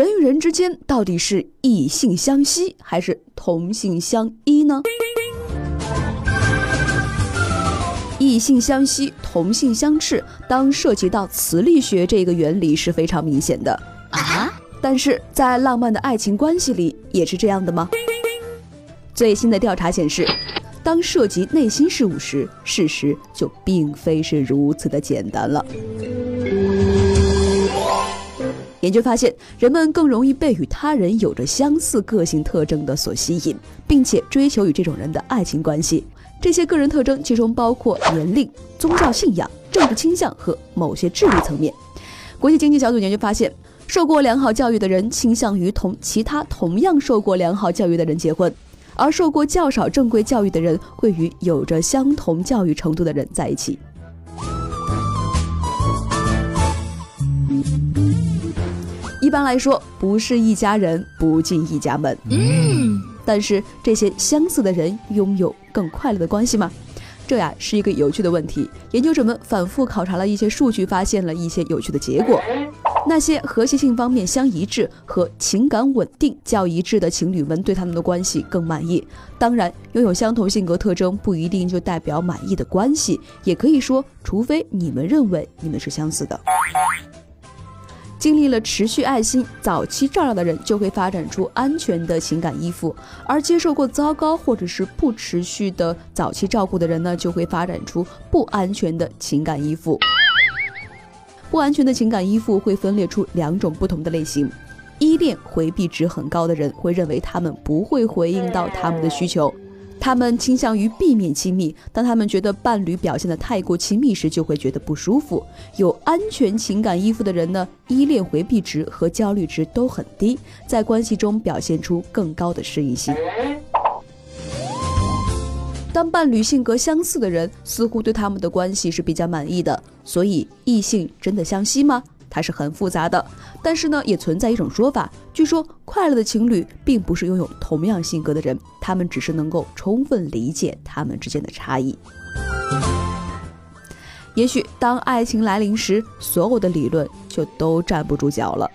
人与人之间到底是异性相吸还是同性相依呢？异性相吸，同性相斥。当涉及到磁力学这个原理是非常明显的啊。但是在浪漫的爱情关系里也是这样的吗？最新的调查显示，当涉及内心事物时，事实就并非是如此的简单了。研究发现，人们更容易被与他人有着相似个性特征的所吸引，并且追求与这种人的爱情关系。这些个人特征其中包括年龄、宗教信仰、政治倾向和某些智力层面。国际经济小组研究发现，受过良好教育的人倾向于同其他同样受过良好教育的人结婚，而受过较少正规教育的人会与有着相同教育程度的人在一起。一般来说，不是一家人不进一家门。嗯，但是这些相似的人拥有更快乐的关系吗？这呀是一个有趣的问题。研究者们反复考察了一些数据，发现了一些有趣的结果。那些和谐性方面相一致和情感稳定较一致的情侣们，对他们的关系更满意。当然，拥有相同性格特征不一定就代表满意的关系，也可以说，除非你们认为你们是相似的。经历了持续爱心、早期照料的人，就会发展出安全的情感依附；而接受过糟糕或者是不持续的早期照顾的人呢，就会发展出不安全的情感依附。不安全的情感依附会分裂出两种不同的类型：依恋回避值很高的人会认为他们不会回应到他们的需求。他们倾向于避免亲密，当他们觉得伴侣表现得太过亲密时，就会觉得不舒服。有安全情感依附的人呢，依恋回避值和焦虑值都很低，在关系中表现出更高的适应性。当伴侣性格相似的人，似乎对他们的关系是比较满意的。所以，异性真的相吸吗？它是很复杂的，但是呢，也存在一种说法，据说快乐的情侣并不是拥有同样性格的人，他们只是能够充分理解他们之间的差异。也许当爱情来临时，所有的理论就都站不住脚了。